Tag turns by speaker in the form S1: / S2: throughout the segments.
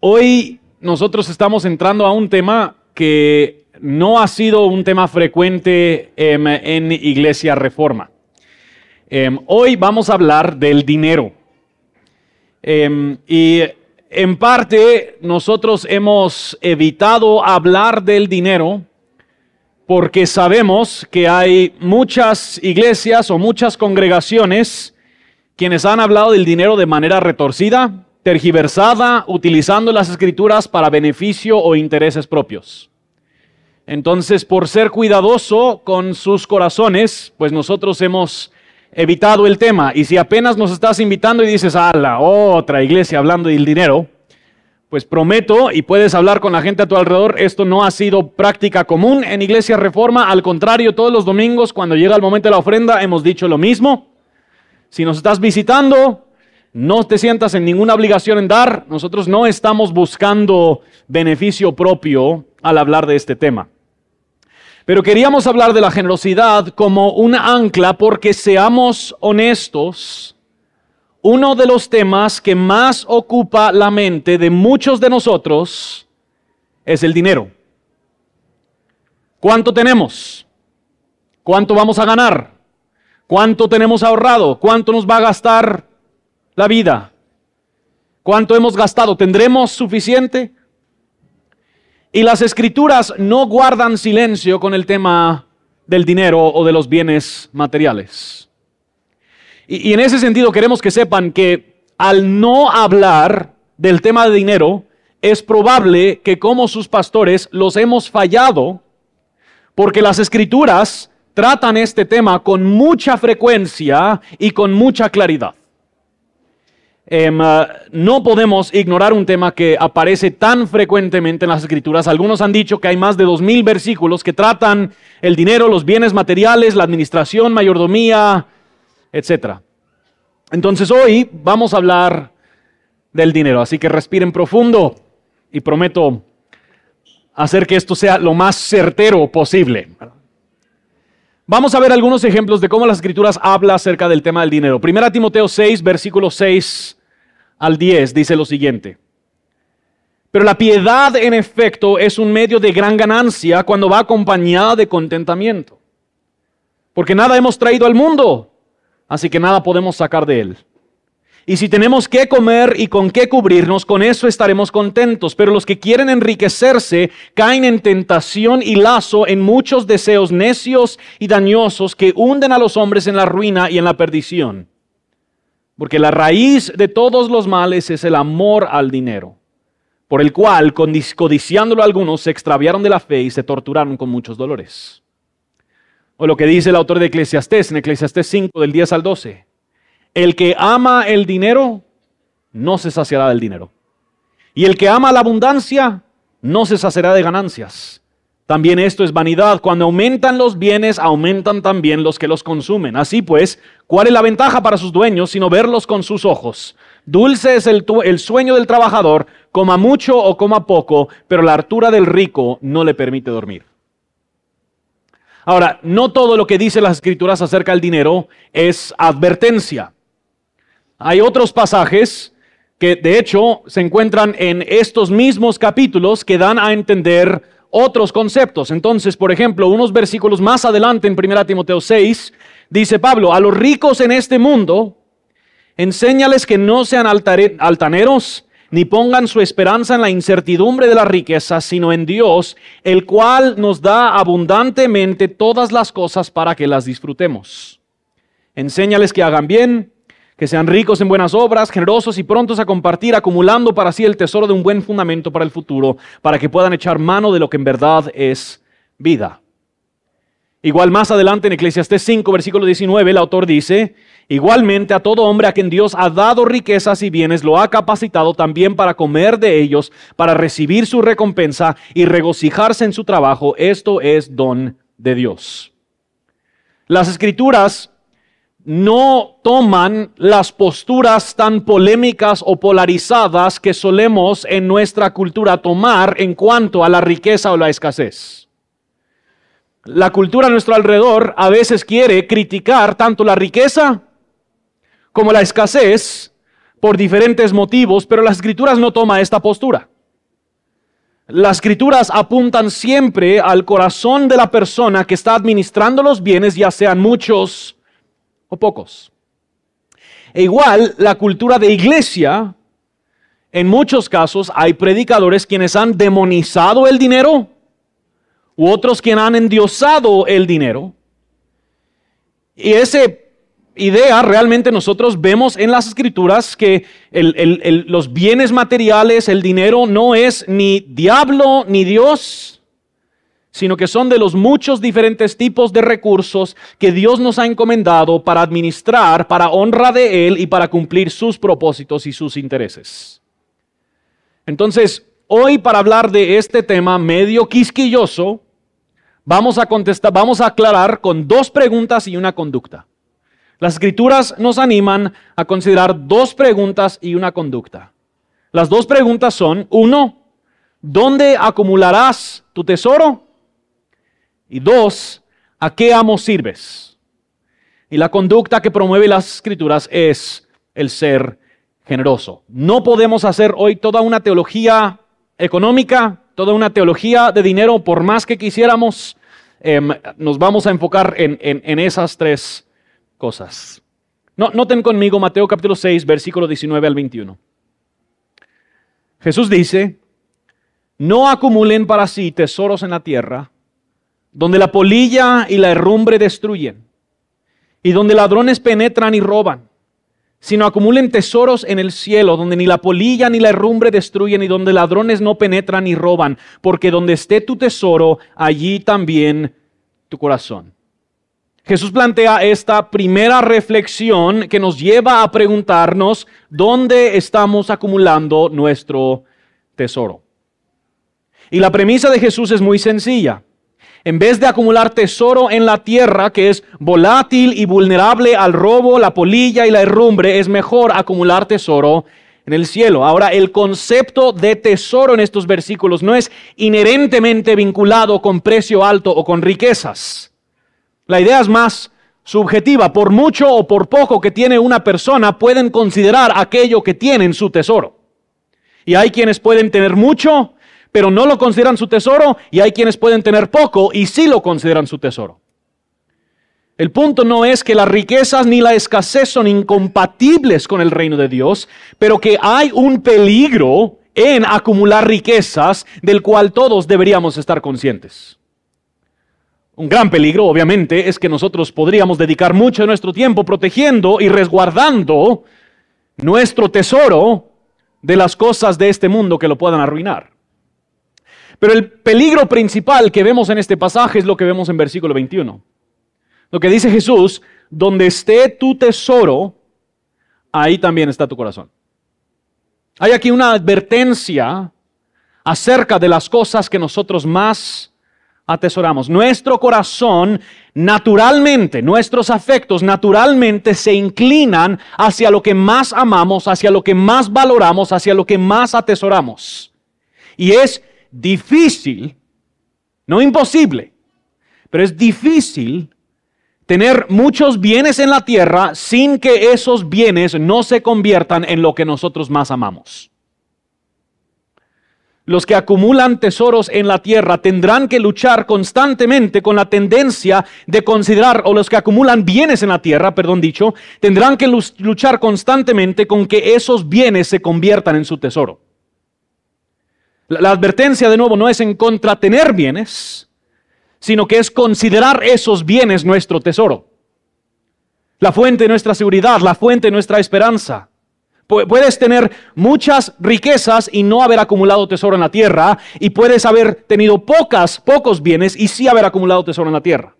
S1: Hoy nosotros estamos entrando a un tema que no ha sido un tema frecuente em, en Iglesia Reforma. Em, hoy vamos a hablar del dinero. Em, y en parte nosotros hemos evitado hablar del dinero porque sabemos que hay muchas iglesias o muchas congregaciones quienes han hablado del dinero de manera retorcida, tergiversada, utilizando las escrituras para beneficio o intereses propios. Entonces, por ser cuidadoso con sus corazones, pues nosotros hemos evitado el tema. Y si apenas nos estás invitando y dices, a la otra iglesia hablando del dinero, pues prometo y puedes hablar con la gente a tu alrededor, esto no ha sido práctica común en Iglesia Reforma, al contrario, todos los domingos cuando llega el momento de la ofrenda hemos dicho lo mismo. Si nos estás visitando, no te sientas en ninguna obligación en dar. Nosotros no estamos buscando beneficio propio al hablar de este tema. Pero queríamos hablar de la generosidad como una ancla porque seamos honestos, uno de los temas que más ocupa la mente de muchos de nosotros es el dinero. ¿Cuánto tenemos? ¿Cuánto vamos a ganar? ¿Cuánto tenemos ahorrado? ¿Cuánto nos va a gastar la vida? ¿Cuánto hemos gastado? ¿Tendremos suficiente? Y las escrituras no guardan silencio con el tema del dinero o de los bienes materiales. Y, en ese sentido queremos que sepan que al no hablar del tema de dinero, es probable que como sus pastores los hemos fallado porque las escrituras tratan este tema con mucha frecuencia y con mucha claridad. Em, uh, no podemos ignorar un tema que aparece tan frecuentemente en las escrituras. Algunos han dicho que hay más de dos mil versículos que tratan el dinero, los bienes materiales, la administración, mayordomía, etc. Entonces hoy vamos a hablar del dinero, así que respiren profundo y prometo hacer que esto sea lo más certero posible. Vamos a ver algunos ejemplos de cómo las escrituras habla acerca del tema del dinero. Primera Timoteo 6, versículo 6 al 10 dice lo siguiente. Pero la piedad en efecto es un medio de gran ganancia cuando va acompañada de contentamiento. Porque nada hemos traído al mundo, así que nada podemos sacar de él. Y si tenemos que comer y con qué cubrirnos, con eso estaremos contentos. Pero los que quieren enriquecerse caen en tentación y lazo en muchos deseos necios y dañosos que hunden a los hombres en la ruina y en la perdición. Porque la raíz de todos los males es el amor al dinero, por el cual, codiciándolo algunos, se extraviaron de la fe y se torturaron con muchos dolores. O lo que dice el autor de Eclesiastés en Eclesiastés 5 del 10 al 12. El que ama el dinero no se saciará del dinero. Y el que ama la abundancia no se saciará de ganancias. También esto es vanidad. Cuando aumentan los bienes, aumentan también los que los consumen. Así pues, ¿cuál es la ventaja para sus dueños sino verlos con sus ojos? Dulce es el, sueño del trabajador, coma mucho o coma poco, pero la hartura del rico no le permite dormir. Ahora, no todo lo que dicen las escrituras acerca del dinero es advertencia. Hay otros pasajes que de hecho se encuentran en estos mismos capítulos que dan a entender otros conceptos. Entonces, por ejemplo, unos versículos más adelante en 1 Timoteo 6, dice Pablo, a los ricos en este mundo, enséñales que no sean altaneros, ni pongan su esperanza en la incertidumbre de la riqueza, sino en Dios, el cual nos da abundantemente todas las cosas para que las disfrutemos. Enséñales que hagan bien, que sean ricos en buenas obras, generosos y prontos a compartir, acumulando para sí el tesoro de un buen fundamento para el futuro, para que puedan echar mano de lo que en verdad es vida. Igual más adelante en Eclesiastés 5, versículo 19, el autor dice, igualmente a todo hombre a quien Dios ha dado riquezas y bienes, lo ha capacitado también para comer de ellos, para recibir su recompensa y regocijarse en su trabajo. Esto es don de Dios. Las escrituras no toman las posturas tan polémicas o polarizadas que solemos en nuestra cultura tomar en cuanto a la riqueza o la escasez. La cultura a nuestro alrededor a veces quiere criticar tanto la riqueza como la escasez por diferentes motivos, pero las escrituras no toma esta postura. Las escrituras apuntan siempre al corazón de la persona que está administrando los bienes, ya sean muchos o pocos. E igual, la cultura de iglesia, en muchos casos hay predicadores quienes han demonizado el dinero u otros quienes han endiosado el dinero. Y esa idea realmente nosotros vemos en las escrituras que los bienes materiales, el dinero, no es ni diablo ni Dios sino que son de los muchos diferentes tipos de recursos que Dios nos ha encomendado para administrar, para honra de Él y para cumplir sus propósitos y sus intereses. Entonces, hoy para hablar de este tema medio quisquilloso, vamos a contestar, vamos a aclarar con dos preguntas y una conducta. Las escrituras nos animan a considerar dos preguntas y una conducta. Las dos preguntas son, uno, ¿dónde acumularás tu tesoro? Y dos, ¿a qué amo sirves? Y la conducta que promueve las escrituras es el ser generoso. No podemos hacer hoy toda una teología económica, toda una teología de dinero, por más que quisiéramos, em, nos vamos a enfocar en, esas tres cosas. No, noten conmigo Mateo capítulo 6, versículo 19 al 21. Jesús dice, no acumulen para sí tesoros en la tierra, donde la polilla y la herrumbre destruyen, y donde ladrones penetran y roban, sino acumulen tesoros en el cielo, donde ni la polilla ni la herrumbre destruyen, y donde ladrones no penetran ni roban, porque donde esté tu tesoro, allí también tu corazón. Jesús plantea esta primera reflexión que nos lleva a preguntarnos dónde estamos acumulando nuestro tesoro. Y la premisa de Jesús es muy sencilla. En vez de acumular tesoro en la tierra, que es volátil y vulnerable al robo, la polilla y la herrumbre, es mejor acumular tesoro en el cielo. Ahora, el concepto de tesoro en estos versículos no es inherentemente vinculado con precio alto o con riquezas. La idea es más subjetiva. Por mucho o por poco que tiene una persona, pueden considerar aquello que tienen su tesoro. Y hay quienes pueden tener mucho pero no lo consideran su tesoro y hay quienes pueden tener poco y sí lo consideran su tesoro. El punto no es que las riquezas ni la escasez son incompatibles con el reino de Dios, pero que hay un peligro en acumular riquezas del cual todos deberíamos estar conscientes. Un gran peligro, obviamente, es que nosotros podríamos dedicar mucho de nuestro tiempo protegiendo y resguardando nuestro tesoro de las cosas de este mundo que lo puedan arruinar. Pero el peligro principal que vemos en este pasaje es lo que vemos en versículo 21. Lo que dice Jesús, donde esté tu tesoro, ahí también está tu corazón. Hay aquí una advertencia acerca de las cosas que nosotros más atesoramos. Nuestro corazón naturalmente, nuestros afectos naturalmente se inclinan hacia lo que más amamos, hacia lo que más valoramos, hacia lo que más atesoramos. Y es difícil, no imposible, pero es difícil tener muchos bienes en la tierra sin que esos bienes no se conviertan en lo que nosotros más amamos. Los que acumulan tesoros en la tierra tendrán que luchar constantemente con la tendencia de considerar, o los que acumulan bienes en la tierra, perdón dicho, tendrán que luchar constantemente con que esos bienes se conviertan en su tesoro. La, advertencia de nuevo no es en contra tener bienes, sino que es considerar esos bienes nuestro tesoro. La fuente de nuestra seguridad, la fuente de nuestra esperanza. Puedes tener muchas riquezas y no haber acumulado tesoro en la tierra, y puedes haber tenido pocas, pocos bienes y sí haber acumulado tesoro en la tierra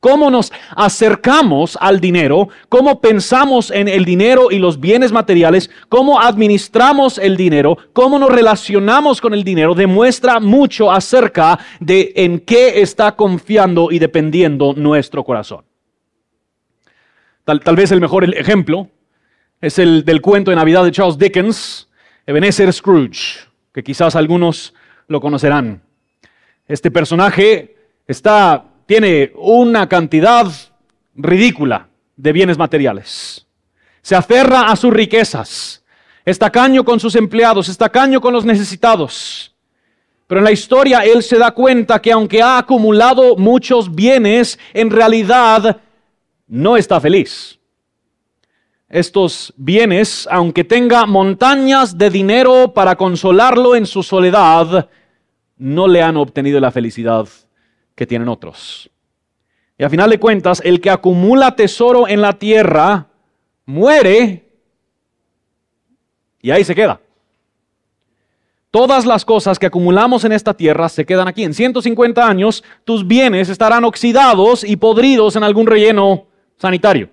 S1: cómo nos acercamos al dinero, cómo pensamos en el dinero y los bienes materiales, cómo administramos el dinero, cómo nos relacionamos con el dinero, demuestra mucho acerca de en qué está confiando y dependiendo nuestro corazón. Tal, vez el mejor ejemplo es el del cuento de Navidad de Charles Dickens, Ebenezer Scrooge, que quizás algunos lo conocerán. Este personaje está tiene una cantidad ridícula de bienes materiales. se aferra a sus riquezas, es tacaño con sus empleados, es tacaño con los necesitados. Pero en la historia él se da cuenta que aunque ha acumulado muchos bienes, en realidad no está feliz. Estos bienes, aunque tenga montañas de dinero para consolarlo en su soledad, no le han obtenido la felicidad que tienen otros. Y a final de cuentas, el que acumula tesoro en la tierra muere y ahí se queda. Todas las cosas que acumulamos en esta tierra se quedan aquí. En 150 años tus bienes estarán oxidados y podridos en algún relleno sanitario.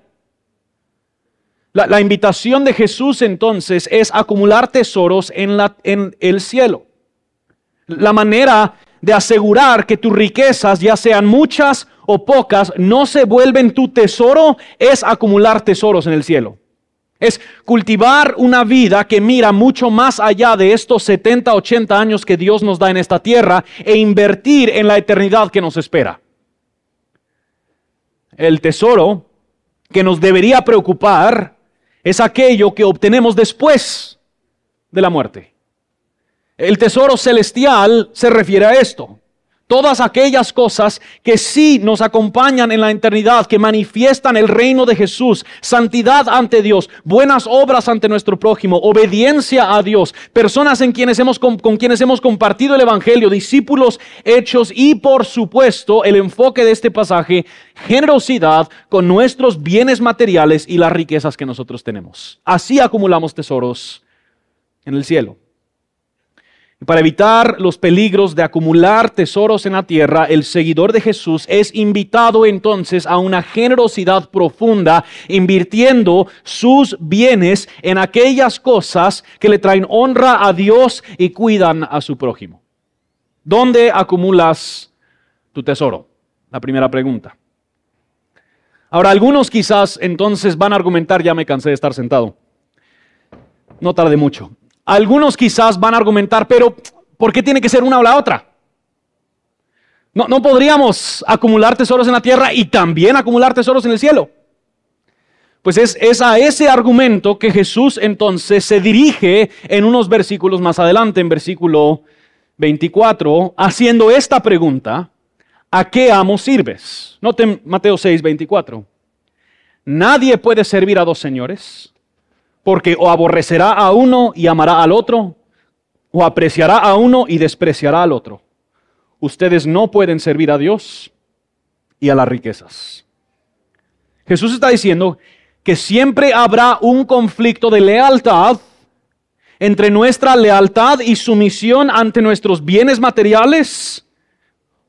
S1: La, invitación de Jesús entonces es acumular tesoros en, la, en el cielo. La manera de asegurar que tus riquezas, ya sean muchas o pocas, no se vuelven tu tesoro es acumular tesoros en el cielo. Es cultivar una vida que mira mucho más allá de estos 70, 80 años que Dios nos da en esta tierra e invertir en la eternidad que nos espera. El tesoro que nos debería preocupar es aquello que obtenemos después de la muerte. El tesoro celestial se refiere a esto. Todas aquellas cosas que sí nos acompañan en la eternidad, que manifiestan el reino de Jesús, santidad ante Dios, buenas obras ante nuestro prójimo, obediencia a Dios, personas en quienes hemos, con, con quienes hemos compartido el Evangelio, discípulos hechos y por supuesto el enfoque de este pasaje, generosidad con nuestros bienes materiales y las riquezas que nosotros tenemos. Así acumulamos tesoros en el cielo. Para evitar los peligros de acumular tesoros en la tierra, el seguidor de Jesús es invitado entonces a una generosidad profunda, invirtiendo sus bienes en aquellas cosas que le traen honra a Dios y cuidan a su prójimo. ¿Dónde acumulas tu tesoro? La primera pregunta. Ahora, algunos quizás entonces van a argumentar, ya me cansé de estar sentado. No tarde mucho. Algunos quizás van a argumentar, pero ¿por qué tiene que ser una o la otra? No, no podríamos acumular tesoros en la tierra y también acumular tesoros en el cielo. Pues es, es, a ese argumento que Jesús entonces se dirige en unos versículos más adelante, en versículo 24, haciendo esta pregunta, ¿a qué amo sirves? Noten Mateo 6, 24. Nadie puede servir a dos señores, porque o aborrecerá a uno y amará al otro, o apreciará a uno y despreciará al otro. Ustedes no pueden servir a Dios y a las riquezas. Jesús está diciendo que siempre habrá un conflicto de lealtad entre nuestra lealtad y sumisión ante nuestros bienes materiales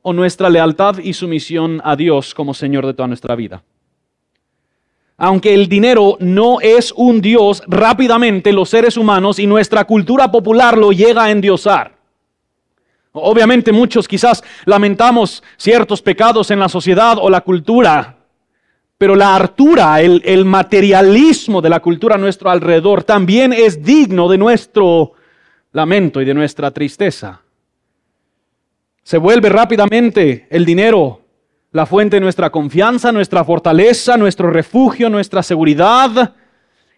S1: o nuestra lealtad y sumisión a Dios como Señor de toda nuestra vida aunque el dinero no es un Dios, rápidamente los seres humanos y nuestra cultura popular lo llega a endiosar. Obviamente muchos quizás lamentamos ciertos pecados en la sociedad o la cultura, pero la hartura, el, el materialismo de la cultura a nuestro alrededor también es digno de nuestro lamento y de nuestra tristeza. Se vuelve rápidamente el dinero la fuente de nuestra confianza, nuestra fortaleza, nuestro refugio, nuestra seguridad.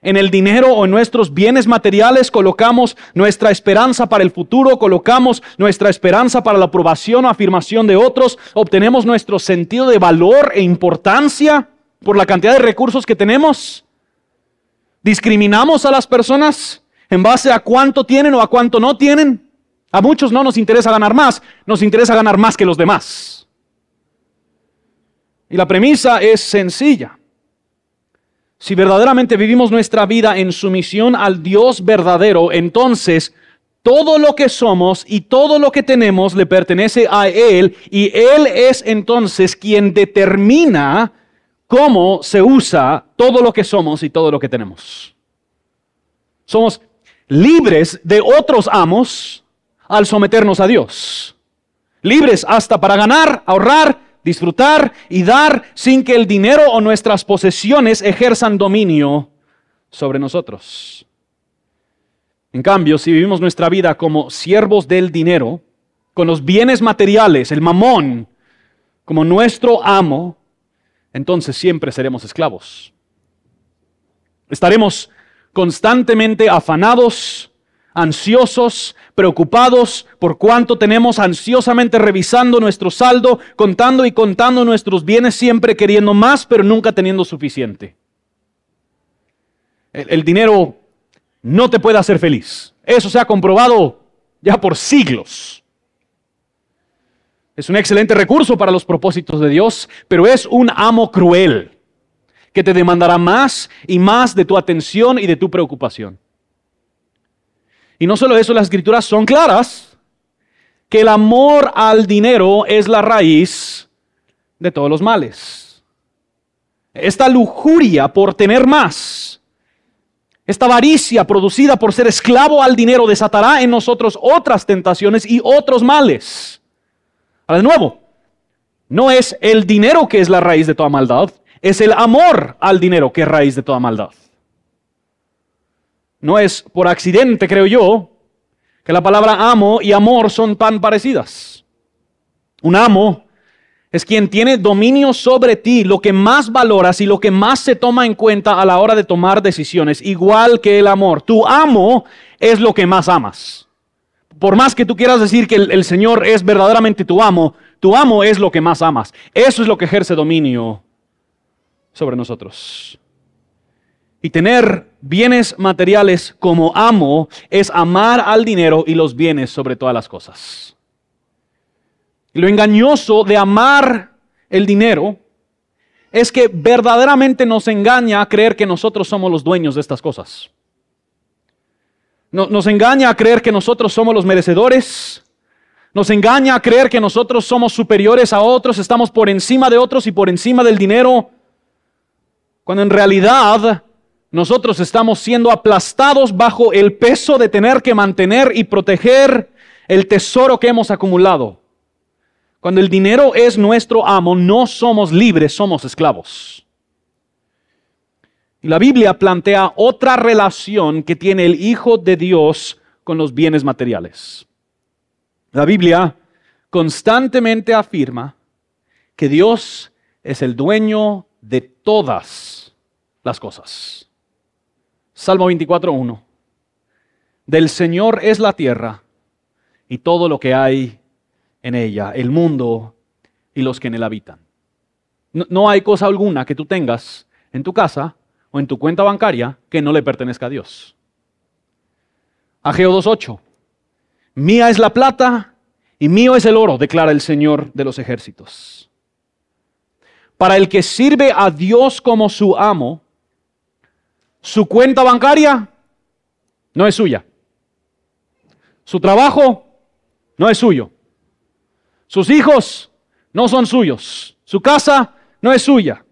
S1: En el dinero o en nuestros bienes materiales colocamos nuestra esperanza para el futuro, colocamos nuestra esperanza para la aprobación o afirmación de otros, obtenemos nuestro sentido de valor e importancia por la cantidad de recursos que tenemos. Discriminamos a las personas en base a cuánto tienen o a cuánto no tienen. A muchos no nos interesa ganar más, nos interesa ganar más que los demás. Y la premisa es sencilla. Si verdaderamente vivimos nuestra vida en sumisión al Dios verdadero, entonces todo lo que somos y todo lo que tenemos le pertenece a Él y Él es entonces quien determina cómo se usa todo lo que somos y todo lo que tenemos. Somos libres de otros amos al someternos a Dios. Libres hasta para ganar, ahorrar disfrutar y dar sin que el dinero o nuestras posesiones ejerzan dominio sobre nosotros. En cambio, si vivimos nuestra vida como siervos del dinero, con los bienes materiales, el mamón, como nuestro amo, entonces siempre seremos esclavos. Estaremos constantemente afanados, ansiosos, preocupados por cuánto tenemos, ansiosamente revisando nuestro saldo, contando y contando nuestros bienes, siempre queriendo más, pero nunca teniendo suficiente. El, el dinero no te puede hacer feliz. Eso se ha comprobado ya por siglos. Es un excelente recurso para los propósitos de Dios, pero es un amo cruel que te demandará más y más de tu atención y de tu preocupación. Y no solo eso, las escrituras son claras, que el amor al dinero es la raíz de todos los males. Esta lujuria por tener más, esta avaricia producida por ser esclavo al dinero desatará en nosotros otras tentaciones y otros males. Ahora de nuevo, no es el dinero que es la raíz de toda maldad, es el amor al dinero que es raíz de toda maldad. No es por accidente, creo yo, que la palabra amo y amor son tan parecidas. Un amo es quien tiene dominio sobre ti, lo que más valoras y lo que más se toma en cuenta a la hora de tomar decisiones, igual que el amor. Tu amo es lo que más amas. Por más que tú quieras decir que el, Señor es verdaderamente tu amo, tu amo es lo que más amas. Eso es lo que ejerce dominio sobre nosotros. Y tener bienes materiales como amo es amar al dinero y los bienes sobre todas las cosas. Y lo engañoso de amar el dinero es que verdaderamente nos engaña a creer que nosotros somos los dueños de estas cosas. Nos engaña a creer que nosotros somos los merecedores. Nos engaña a creer que nosotros somos superiores a otros, estamos por encima de otros y por encima del dinero. Cuando en realidad nosotros estamos siendo aplastados bajo el peso de tener que mantener y proteger el tesoro que hemos acumulado. Cuando el dinero es nuestro amo, no somos libres, somos esclavos. La Biblia plantea otra relación que tiene el Hijo de Dios con los bienes materiales. La Biblia constantemente afirma que Dios es el dueño de todas las cosas. Salmo 24.1. Del Señor es la tierra y todo lo que hay en ella, el mundo y los que en él habitan. No, no, hay cosa alguna que tú tengas en tu casa o en tu cuenta bancaria que no le pertenezca a Dios. Ageo 2.8. Mía es la plata y mío es el oro, declara el Señor de los ejércitos. Para el que sirve a Dios como su amo, su cuenta bancaria no es suya. Su trabajo no es suyo. Sus hijos no son suyos. Su casa no es suya.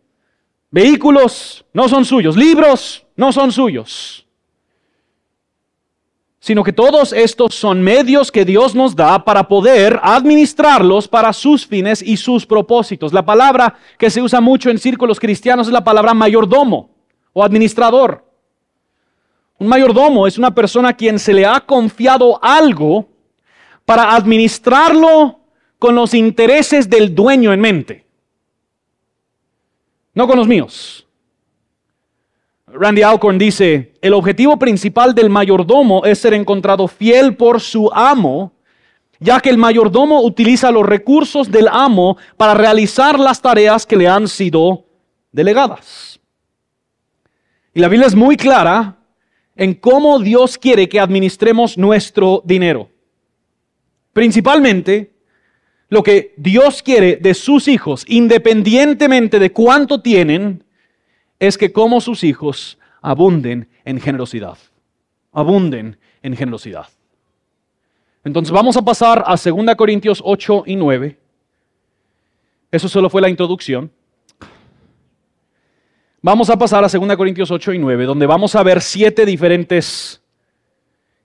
S1: Vehículos no son suyos. Libros no son suyos. Sino que todos estos son medios que Dios nos da para poder administrarlos para sus fines y sus propósitos. La palabra que se usa mucho en círculos cristianos es la palabra mayordomo o administrador. Un mayordomo es una persona a quien se le ha confiado algo para administrarlo con los intereses del dueño en mente, no con los míos. Randy Alcorn dice, el objetivo principal del mayordomo es ser encontrado fiel por su amo, ya que el mayordomo utiliza los recursos del amo para realizar las tareas que le han sido delegadas. Y la Biblia es muy clara en cómo Dios quiere que administremos nuestro dinero. Principalmente lo que Dios quiere de sus hijos, independientemente de cuánto tienen, es que como sus hijos abunden en generosidad. Abunden en generosidad. Entonces vamos a pasar a 2 Corintios 8 y 9. Eso solo fue la introducción. Vamos a pasar a 2 Corintios 8 y 9, donde vamos a ver siete diferentes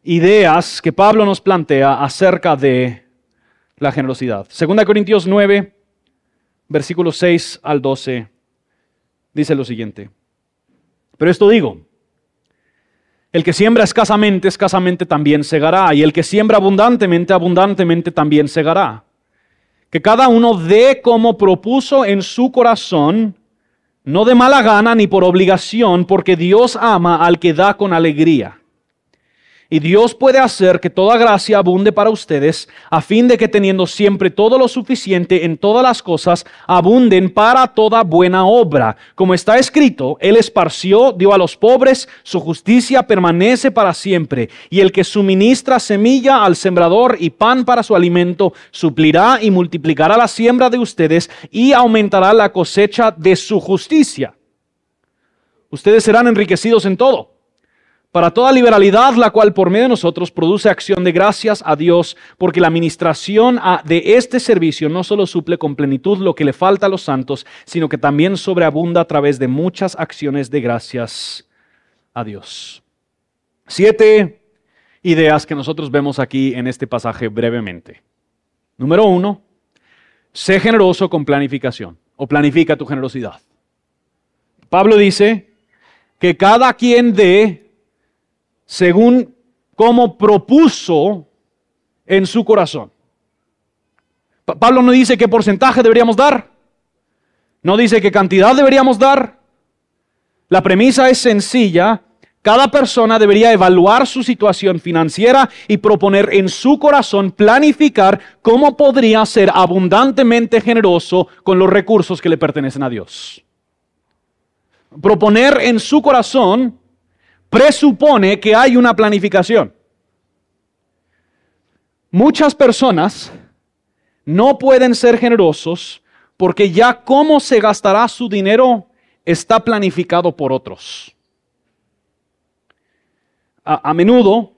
S1: ideas que Pablo nos plantea acerca de la generosidad. Segunda Corintios 9, versículos 6 al 12, dice lo siguiente. Pero esto digo, el que siembra escasamente, escasamente también segará, y el que siembra abundantemente, abundantemente también segará. Que cada uno dé como propuso en su corazón, no de mala gana ni por obligación, porque Dios ama al que da con alegría. Y Dios puede hacer que toda gracia abunde para ustedes, a fin de que teniendo siempre todo lo suficiente en todas las cosas, abunden para toda buena obra. Como está escrito, Él esparció, dio a los pobres, su justicia permanece para siempre. Y el que suministra semilla al sembrador y pan para su alimento, suplirá y multiplicará la siembra de ustedes y aumentará la cosecha de su justicia. Ustedes serán enriquecidos en todo para toda liberalidad, la cual por medio de nosotros produce acción de gracias a Dios, porque la administración de este servicio no solo suple con plenitud lo que le falta a los santos, sino que también sobreabunda a través de muchas acciones de gracias a Dios. Siete ideas que nosotros vemos aquí en este pasaje brevemente. Número uno, sé generoso con planificación o planifica tu generosidad. Pablo dice que cada quien dé según como propuso en su corazón. Pablo no dice qué porcentaje deberíamos dar, no dice qué cantidad deberíamos dar. La premisa es sencilla. Cada persona debería evaluar su situación financiera y proponer en su corazón planificar cómo podría ser abundantemente generoso con los recursos que le pertenecen a Dios. Proponer en su corazón presupone que hay una planificación. Muchas personas no pueden ser generosos porque ya cómo se gastará su dinero está planificado por otros. A, menudo,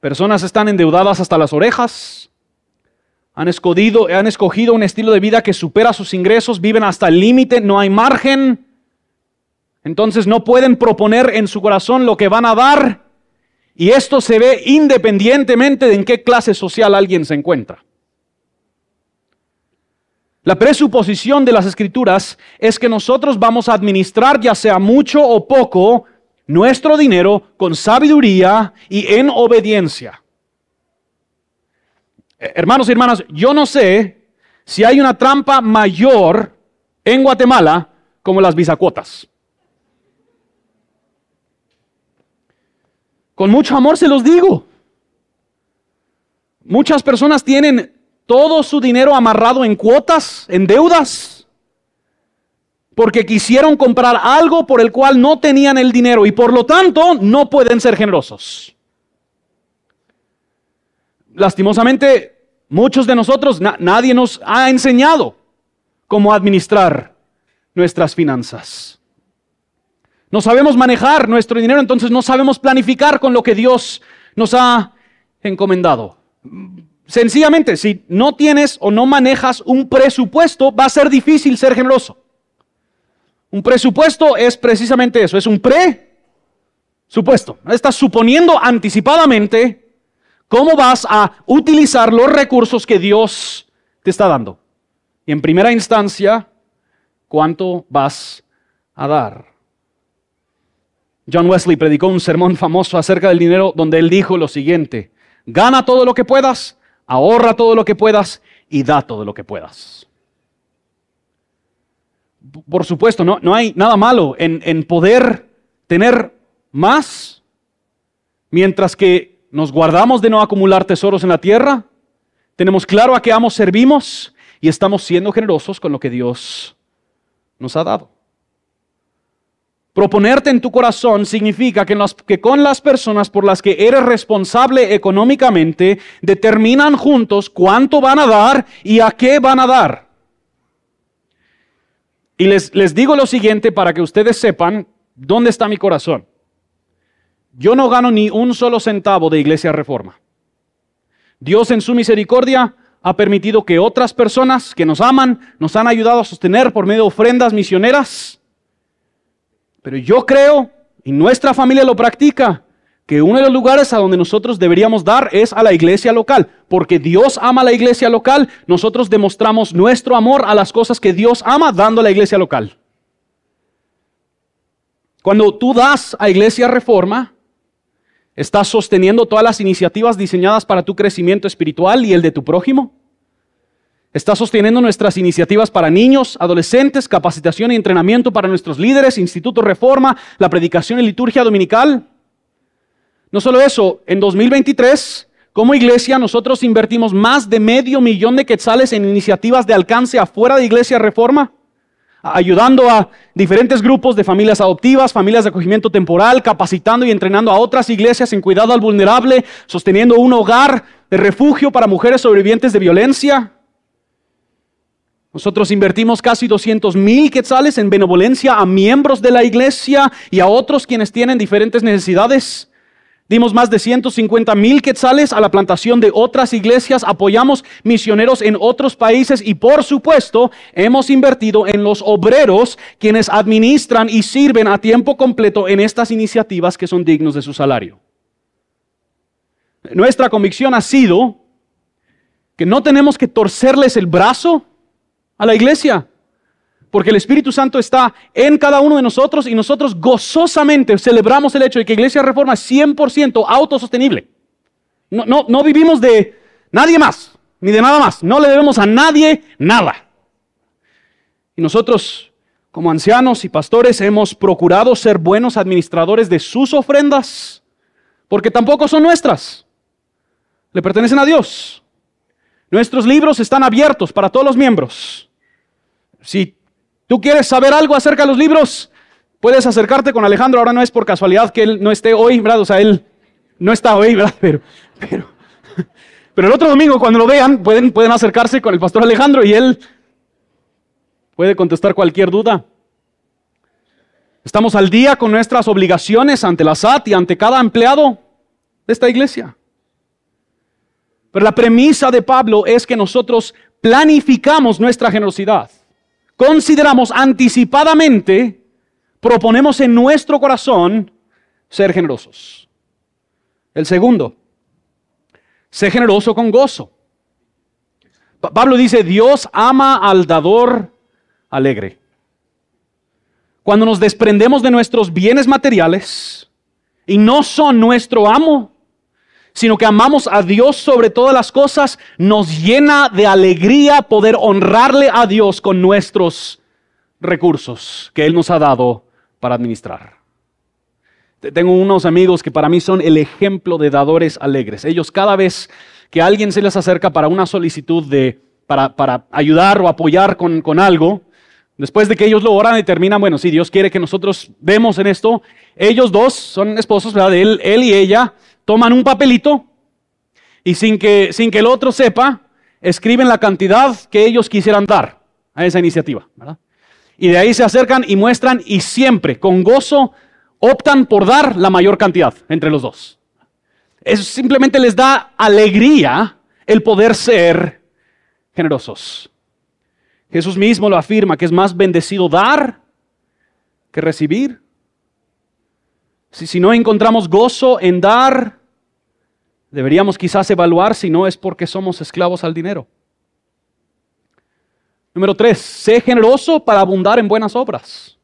S1: personas están endeudadas hasta las orejas, han escogido, han escogido un estilo de vida que supera sus ingresos, viven hasta el límite, no hay margen entonces no pueden proponer en su corazón lo que van a dar y esto se ve independientemente de en qué clase social alguien se encuentra. La presuposición de las escrituras es que nosotros vamos a administrar, ya sea mucho o poco, nuestro dinero con sabiduría y en obediencia. Eh, hermanos y hermanas, yo no sé si hay una trampa mayor en Guatemala como las bisacuotas. Con mucho amor se los digo. Muchas personas tienen todo su dinero amarrado en cuotas, en deudas, porque quisieron comprar algo por el cual no tenían el dinero y por lo tanto no pueden ser generosos. Lastimosamente, muchos de nosotros, nadie nos ha enseñado cómo administrar nuestras finanzas. No sabemos manejar nuestro dinero, entonces no sabemos planificar con lo que Dios nos ha encomendado. Sencillamente, si no tienes o no manejas un presupuesto, va a ser difícil ser generoso. Un presupuesto es precisamente eso, es un presupuesto. Estás suponiendo anticipadamente cómo vas a utilizar los recursos que Dios te está dando. Y en primera instancia, cuánto vas a dar. John Wesley predicó un sermón famoso acerca del dinero donde él dijo lo siguiente, gana todo lo que puedas, ahorra todo lo que puedas y da todo lo que puedas. Por supuesto, no, no hay nada malo en, en poder tener más mientras que nos guardamos de no acumular tesoros en la tierra, tenemos claro a qué amos servimos y estamos siendo generosos con lo que Dios nos ha dado. Proponerte en tu corazón significa que, con las personas por las que eres responsable económicamente determinan juntos cuánto van a dar y a qué van a dar. Y les, les digo lo siguiente para que ustedes sepan dónde está mi corazón. Yo no gano ni un solo centavo de Iglesia Reforma. Dios en su misericordia ha permitido que otras personas que nos aman nos han ayudado a sostener por medio de ofrendas misioneras pero yo creo, y nuestra familia lo practica, que uno de los lugares a donde nosotros deberíamos dar es a la iglesia local, porque Dios ama a la iglesia local, nosotros demostramos nuestro amor a las cosas que Dios ama dando a la iglesia local. Cuando tú das a Iglesia Reforma, estás sosteniendo todas las iniciativas diseñadas para tu crecimiento espiritual y el de tu prójimo. Está sosteniendo nuestras iniciativas para niños, adolescentes, capacitación y entrenamiento para nuestros líderes, Instituto Reforma, la predicación y liturgia dominical. No solo eso, en 2023, como iglesia, nosotros invertimos más de medio millón de quetzales en iniciativas de alcance afuera de Iglesia Reforma, ayudando a diferentes grupos de familias adoptivas, familias de acogimiento temporal, capacitando y entrenando a otras iglesias en cuidado al vulnerable, sosteniendo un hogar de refugio para mujeres sobrevivientes de violencia. Nosotros invertimos casi 200 mil quetzales en benevolencia a miembros de la iglesia y a otros quienes tienen diferentes necesidades. Dimos más de 150 mil quetzales a la plantación de otras iglesias, apoyamos misioneros en otros países y por supuesto hemos invertido en los obreros quienes administran y sirven a tiempo completo en estas iniciativas que son dignos de su salario. Nuestra convicción ha sido que no tenemos que torcerles el brazo a la iglesia. Porque el Espíritu Santo está en cada uno de nosotros y nosotros gozosamente celebramos el hecho de que Iglesia Reforma es 100% autosostenible. No, no, no vivimos de nadie más, ni de nada más. No le debemos a nadie nada. Y nosotros, como ancianos y pastores, hemos procurado ser buenos administradores de sus ofrendas, porque tampoco son nuestras. Le pertenecen a Dios. Nuestros libros están abiertos para todos los miembros. Si tú quieres saber algo acerca de los libros, puedes acercarte con Alejandro. Ahora no es por casualidad que él no esté hoy, ¿verdad? O sea, él no está hoy, ¿verdad? Pero, pero, pero el otro domingo, cuando lo vean, pueden, pueden acercarse con el pastor Alejandro y él puede contestar cualquier duda. Estamos al día con nuestras obligaciones ante la SAT y ante cada empleado de esta iglesia. Pero la premisa de Pablo es que nosotros planificamos nuestra generosidad consideramos anticipadamente, proponemos en nuestro corazón ser generosos. El segundo, sé generoso con gozo. Pablo dice, Dios ama al dador alegre. Cuando nos desprendemos de nuestros bienes materiales y no son nuestro amo, sino que amamos a Dios sobre todas las cosas, nos llena de alegría poder honrarle a Dios con nuestros recursos que Él nos ha dado para administrar. Tengo unos amigos que para mí son el ejemplo de dadores alegres. Ellos cada vez que alguien se les acerca para una solicitud de, para, para ayudar o apoyar con, con algo, Después de que ellos lo oran y terminan, bueno, si Dios quiere que nosotros vemos en esto, ellos dos son esposos, ¿verdad? Él, él y ella toman un papelito y sin que, sin que el otro sepa, escriben la cantidad que ellos quisieran dar a esa iniciativa. Y de ahí se acercan y muestran y siempre, con gozo, optan por dar la mayor cantidad entre los dos. Eso simplemente les da alegría el poder ser generosos. Jesús mismo lo afirma, que es más bendecido dar que recibir. Si, no encontramos gozo en dar, deberíamos quizás evaluar si no es porque somos esclavos al dinero. Número tres, sé generoso para abundar en buenas obras.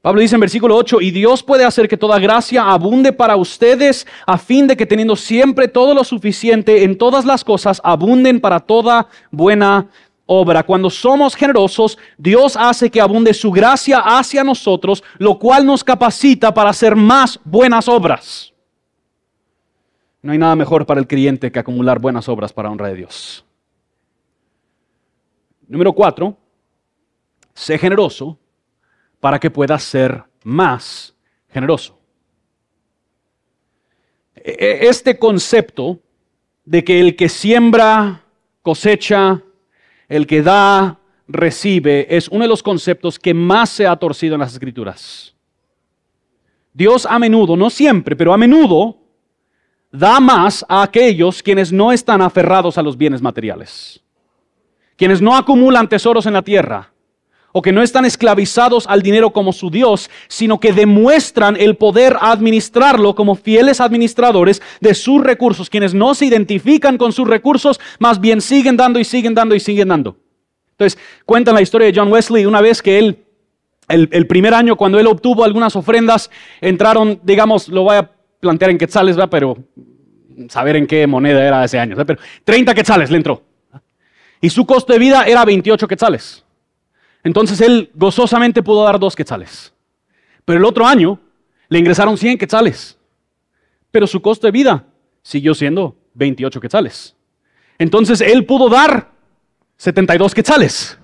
S1: Pablo dice en versículo 8, y Dios puede hacer que toda gracia abunde para ustedes a fin de que teniendo siempre todo lo suficiente en todas las cosas, abunden para toda buena obra. Cuando somos generosos, Dios hace que abunde su gracia hacia nosotros, lo cual nos capacita para hacer más buenas obras. No hay nada mejor para el creyente que acumular buenas obras para honra de Dios. Número cuatro, sé generoso para que puedas ser más generoso. E, e, este concepto de que el que siembra cosecha el que da, recibe, es uno de los conceptos que más se ha torcido en las escrituras. Dios a menudo, no siempre, pero a menudo, da más a aquellos quienes no están aferrados a los bienes materiales, quienes no acumulan tesoros en la tierra, o que no están esclavizados al dinero como su Dios, sino que demuestran el poder administrarlo como fieles administradores de sus recursos, quienes no se identifican con sus recursos, más bien siguen dando y siguen dando y siguen dando. Entonces, cuentan la historia de John Wesley, una vez que él, el, primer año cuando él obtuvo algunas ofrendas, entraron, digamos, lo voy a plantear en quetzales, ¿verdad? pero saber en qué moneda era ese año, pero 30 quetzales le entró. Y su costo de vida era 28 quetzales. Entonces él gozosamente pudo dar dos quetzales. Pero el otro año le ingresaron 100 quetzales. Pero su costo de vida siguió siendo 28 quetzales. Entonces él pudo dar 72 quetzales.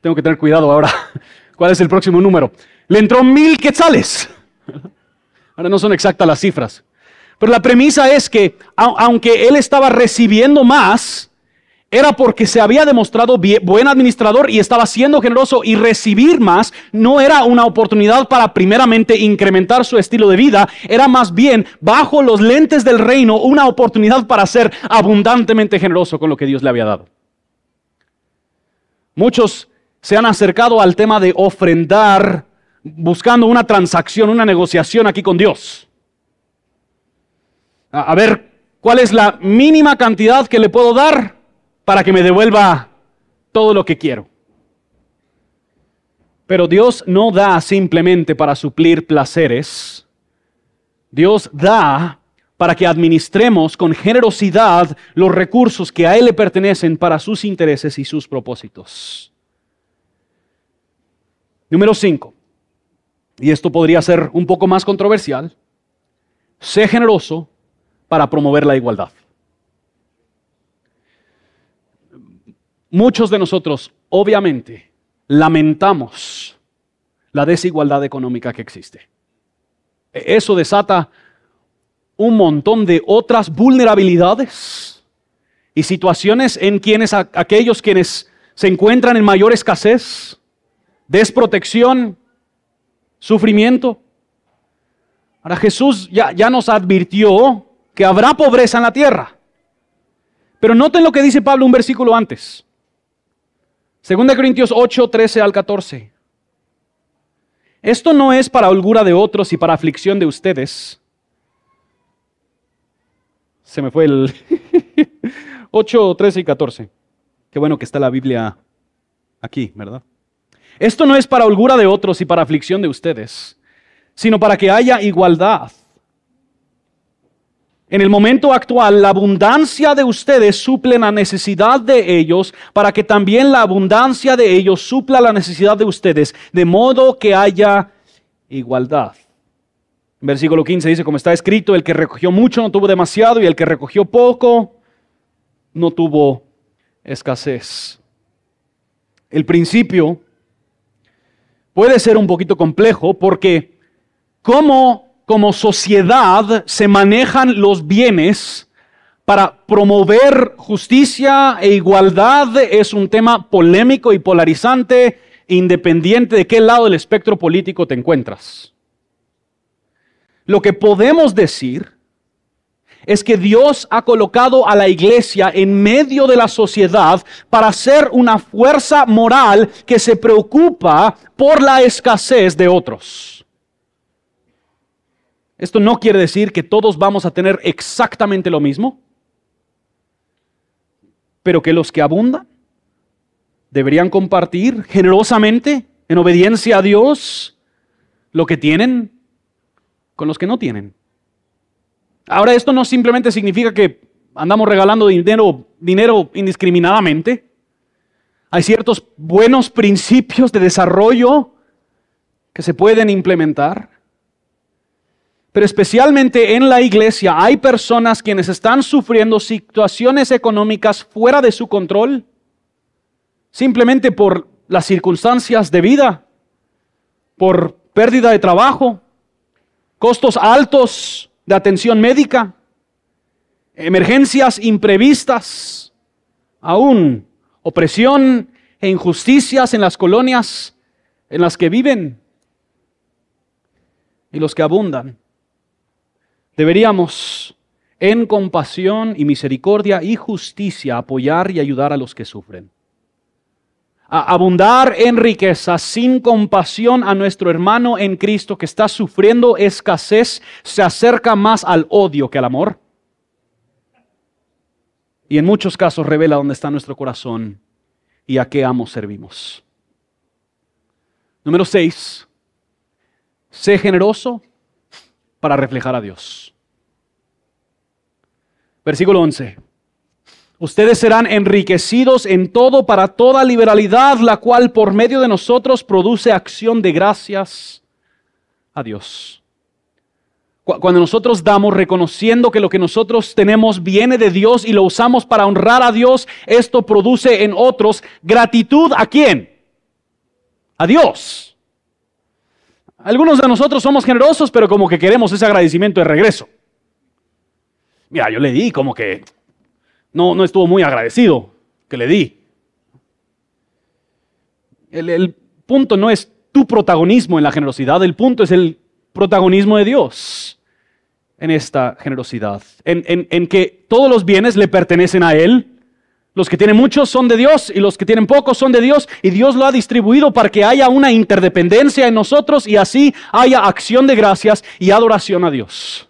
S1: Tengo que tener cuidado ahora. ¿Cuál es el próximo número? Le entró mil quetzales. Ahora no son exactas las cifras. Pero la premisa es que aunque él estaba recibiendo más, era porque se había demostrado buen administrador y estaba siendo generoso y recibir más no era una oportunidad para primeramente incrementar su estilo de vida, era más bien bajo los lentes del reino una oportunidad para ser abundantemente generoso con lo que Dios le había dado. Muchos se han acercado al tema de ofrendar buscando una transacción, una negociación aquí con Dios. A, ver, ¿cuál es la mínima cantidad que le puedo dar para que me devuelva todo lo que quiero? Pero Dios no da simplemente para suplir placeres. Dios da para que administremos con generosidad los recursos que a Él le pertenecen para sus intereses y sus propósitos. Número 5 y esto podría ser un poco más controversial, sé generoso para promover la igualdad. Muchos de nosotros, obviamente, lamentamos la desigualdad económica que existe. Eso desata un montón de otras vulnerabilidades y situaciones en quienes aquellos quienes se encuentran en mayor escasez, desprotección, sufrimiento. Ahora Jesús ya, ya nos advirtió que habrá pobreza en la tierra. Pero noten lo que dice Pablo un versículo antes. 2 Corintios 8, 13 al 14. Esto no es para holgura de otros y para aflicción de ustedes. Se me fue el 8, 13 y 14. Qué bueno que está la Biblia aquí, ¿verdad? Esto no es para holgura de otros y para aflicción de ustedes, sino para que haya igualdad. En el momento actual, la abundancia de ustedes suple la necesidad de ellos para que también la abundancia de ellos supla la necesidad de ustedes, de modo que haya igualdad. Versículo 15 dice, como está escrito, el que recogió mucho no tuvo demasiado y el que recogió poco no tuvo escasez. El principio puede ser un poquito complejo porque cómo como sociedad se manejan los bienes para promover justicia e igualdad es un tema polémico y polarizante independiente de qué lado del espectro político te encuentras. Lo que podemos decir es que Dios ha colocado a la iglesia en medio de la sociedad para ser una fuerza moral que se preocupa por la escasez de otros. Esto no quiere decir que todos vamos a tener exactamente lo mismo, pero que los que abundan deberían compartir generosamente, en obediencia a Dios, lo que tienen con los que no tienen. Ahora, esto no simplemente significa que andamos regalando dinero, dinero indiscriminadamente. Hay ciertos buenos principios de desarrollo que se pueden implementar. Pero especialmente en la iglesia hay personas quienes están sufriendo situaciones económicas fuera de su control, simplemente por las circunstancias de vida, por pérdida de trabajo, costos altos de atención médica, emergencias imprevistas, aún opresión e injusticias en las colonias en las que viven y los que abundan. Deberíamos en compasión y misericordia y justicia apoyar y ayudar a los que sufren abundar en riqueza sin compasión a nuestro hermano en Cristo que está sufriendo escasez se acerca más al odio que al amor. Y en muchos casos revela dónde está nuestro corazón y a qué amo servimos. Número 6. Sé generoso para reflejar a Dios. Versículo 11. Ustedes serán enriquecidos en todo para toda liberalidad, la cual por medio de nosotros produce acción de gracias a Dios. Cuando nosotros damos reconociendo que lo que nosotros tenemos viene de Dios y lo usamos para honrar a Dios, esto produce en otros gratitud a quién? A Dios. Algunos de nosotros somos generosos, pero como que queremos ese agradecimiento de regreso. Mira, yo le di como que no, no estuvo muy agradecido que le di. El, punto no es tu protagonismo en la generosidad, el punto es el protagonismo de Dios en esta generosidad, en, en, en, que todos los bienes le pertenecen a Él. Los que tienen muchos son de Dios y los que tienen pocos son de Dios y Dios lo ha distribuido para que haya una interdependencia en nosotros y así haya acción de gracias y adoración a Dios.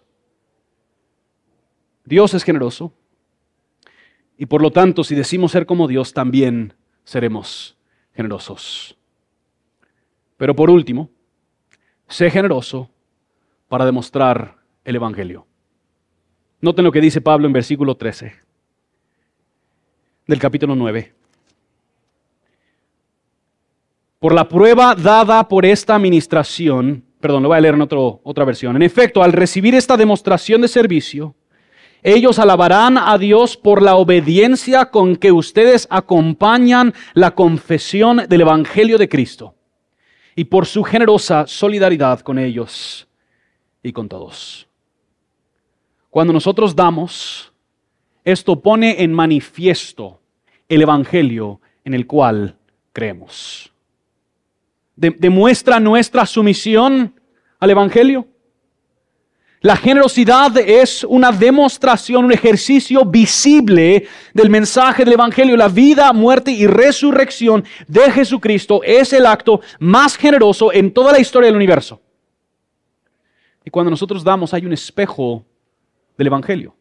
S1: Dios es generoso y por lo tanto si decimos ser como Dios también seremos generosos. Pero por último, sé generoso para demostrar el Evangelio. Noten lo que dice Pablo en versículo 13 del capítulo 9. Por la prueba dada por esta administración, perdón, lo voy a leer en otro, otra versión. En efecto, al recibir esta demostración de servicio, ellos alabarán a Dios por la obediencia con que ustedes acompañan la confesión del Evangelio de Cristo y por su generosa solidaridad con ellos y con todos. Cuando nosotros damos, esto pone en manifiesto el Evangelio en el cual creemos. demuestra nuestra sumisión al Evangelio. La generosidad es una demostración, un ejercicio visible del mensaje del Evangelio. La vida, muerte y resurrección de Jesucristo es el acto más generoso en toda la historia del universo. Y cuando nosotros damos hay un espejo del Evangelio.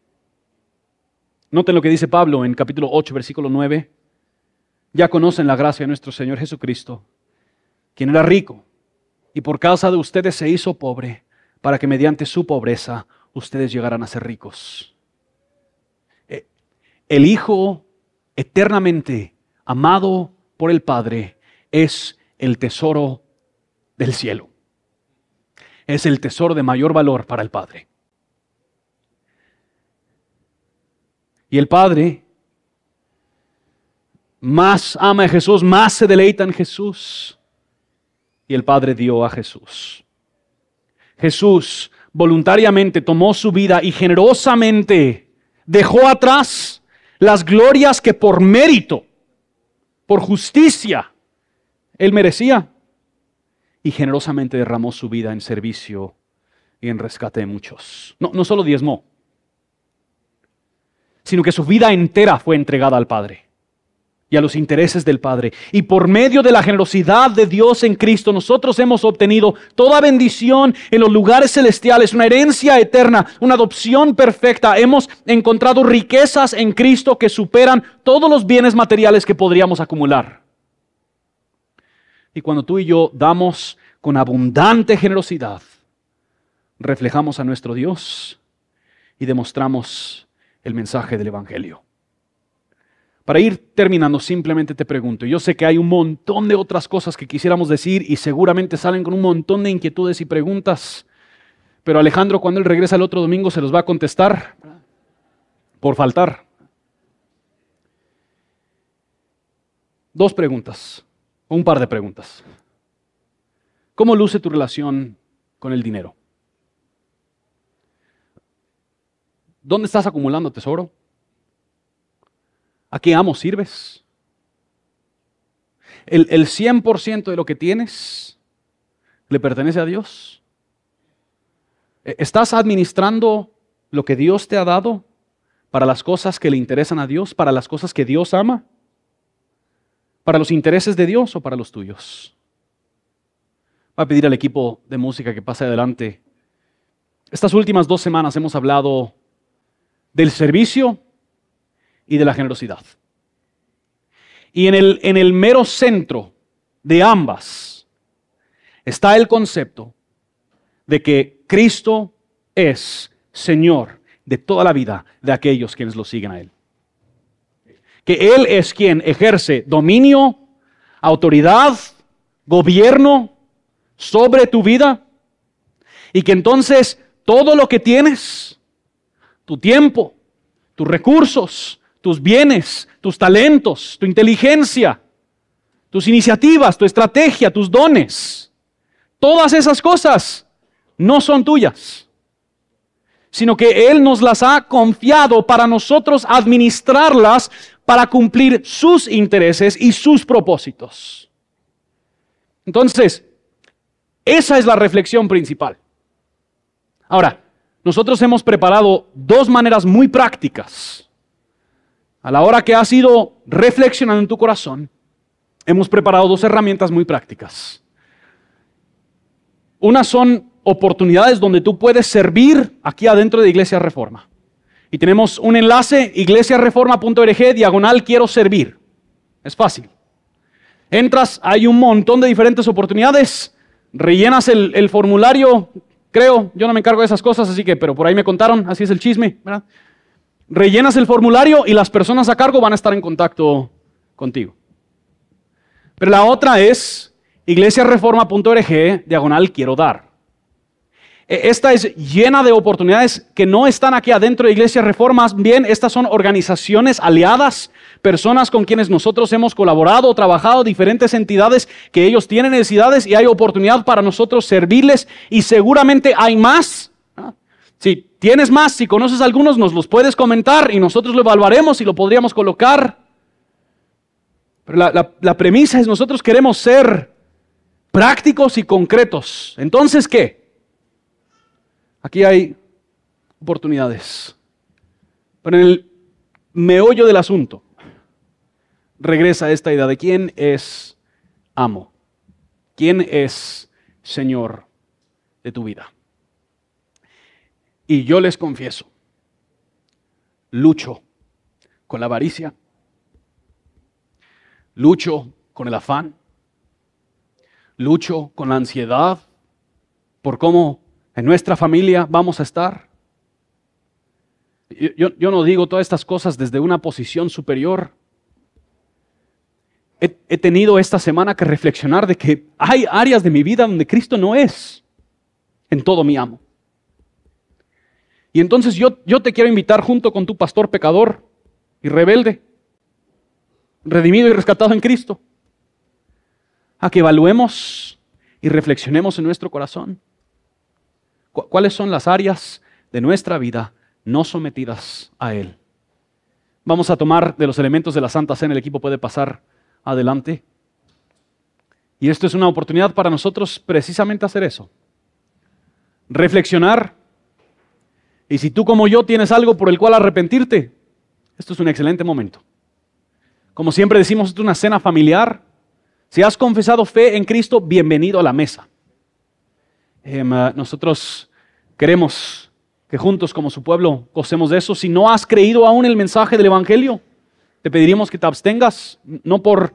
S1: Noten lo que dice Pablo en capítulo 8, versículo 9. Ya conocen la gracia de nuestro Señor Jesucristo, quien era rico y por causa de ustedes se hizo pobre, para que mediante su pobreza ustedes llegaran a ser ricos. Eh, el Hijo eternamente amado por el Padre es el tesoro del cielo. Es el tesoro de mayor valor para el Padre. Y el Padre más ama a Jesús, más se deleita en Jesús. Y el Padre dio a Jesús. Jesús voluntariamente tomó su vida y generosamente dejó atrás las glorias que por mérito, por justicia, él merecía. Y generosamente derramó su vida en servicio y en rescate de muchos. No, no solo diezmó, sino que su vida entera fue entregada al Padre y a los intereses del Padre. Y por medio de la generosidad de Dios en Cristo, nosotros hemos obtenido toda bendición en los lugares celestiales, una herencia eterna, una adopción perfecta. Hemos encontrado riquezas en Cristo que superan todos los bienes materiales que podríamos acumular. Y cuando tú y yo damos con abundante generosidad, reflejamos a nuestro Dios y demostramos el mensaje del Evangelio. Para ir terminando, simplemente te pregunto, yo sé que hay un montón de otras cosas que quisiéramos decir y seguramente salen con un montón de inquietudes y preguntas, pero Alejandro cuando él regresa el otro domingo se los va a contestar por faltar. Dos preguntas, un par de preguntas. ¿Cómo luce tu relación con el dinero? ¿Dónde estás acumulando tesoro? ¿A qué amo sirves? ¿El, el 100% de lo que tienes le pertenece a Dios? ¿E, ¿Estás administrando lo que Dios te ha dado para las cosas que le interesan a Dios, para las cosas que Dios ama? ¿Para los intereses de Dios o para los tuyos? Voy a pedir al equipo de música que pase adelante. Estas últimas dos semanas hemos hablado del servicio y de la generosidad. Y en el, en el mero centro de ambas está el concepto de que Cristo es Señor de toda la vida de aquellos quienes lo siguen a Él. que Él es quien ejerce dominio, autoridad, gobierno sobre tu vida y que entonces todo lo que tienes, tu tiempo, tus recursos, tus bienes, tus talentos, tu inteligencia, tus iniciativas, tu estrategia, tus dones, todas esas cosas no son tuyas, sino que Él nos las ha confiado para nosotros administrarlas para cumplir sus intereses y sus propósitos. Entonces, esa es la reflexión principal. Ahora, nosotros hemos preparado dos maneras muy prácticas. A la hora que has ido reflexionando en tu corazón, hemos preparado dos herramientas muy prácticas. Una son oportunidades donde tú puedes servir aquí adentro de Iglesia Reforma. Y tenemos un enlace, iglesiareforma.org, diagonal, quiero servir. Es fácil. Entras, hay un montón de diferentes oportunidades, rellenas el, el, formulario, creo, yo no me encargo de esas cosas, así que, pero por ahí me contaron, así es el chisme, ¿verdad? Rellenas el formulario y las personas a cargo van a estar en contacto contigo. Pero la otra es iglesiareforma.org, diagonal, quiero dar. E, esta es llena de oportunidades que no están aquí adentro de Iglesia Reformas. Bien, estas son organizaciones aliadas, personas con quienes nosotros hemos colaborado, trabajado, diferentes entidades que ellos tienen necesidades y hay oportunidad para nosotros servirles y seguramente hay más. Si tienes más, si conoces algunos, nos los puedes comentar y nosotros lo evaluaremos y lo podríamos colocar. Pero la, la premisa es nosotros queremos ser prácticos y concretos. Entonces, ¿qué? Aquí hay oportunidades. Pero en el meollo del asunto regresa esta idea de quién es amo, quién es Señor de tu vida. Y yo les confieso, lucho con la avaricia, lucho con el afán, lucho con la ansiedad por cómo en nuestra familia vamos a estar. Yo, yo no digo todas estas cosas desde una posición superior. He, he, tenido esta semana que reflexionar de que hay áreas de mi vida donde Cristo no es en todo mi amo. Y entonces yo, yo te quiero invitar junto con tu pastor pecador y rebelde, redimido y rescatado en Cristo, a que evaluemos y reflexionemos en nuestro corazón. ¿Cuáles son las áreas de nuestra vida no sometidas a Él? Vamos a tomar de los elementos de la Santa Cena, el equipo puede pasar adelante. Y esto es una oportunidad para nosotros precisamente hacer eso. Reflexionar. Y si tú como yo tienes algo por el cual arrepentirte, esto es un excelente momento. Como siempre decimos, esto es una cena familiar. Si has confesado fe en Cristo, bienvenido a la mesa. Nosotros queremos que juntos como su pueblo gocemos de eso. Si no has creído aún el mensaje del Evangelio, te pediríamos que te abstengas, no por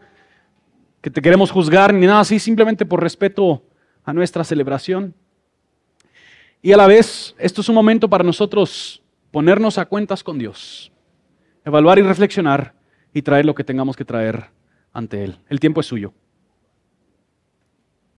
S1: que te queremos juzgar ni nada así, simplemente por respeto a nuestra celebración. Y a la vez, esto es un momento para nosotros ponernos a cuentas con Dios, evaluar y reflexionar y traer lo que tengamos que traer ante Él. El tiempo es suyo.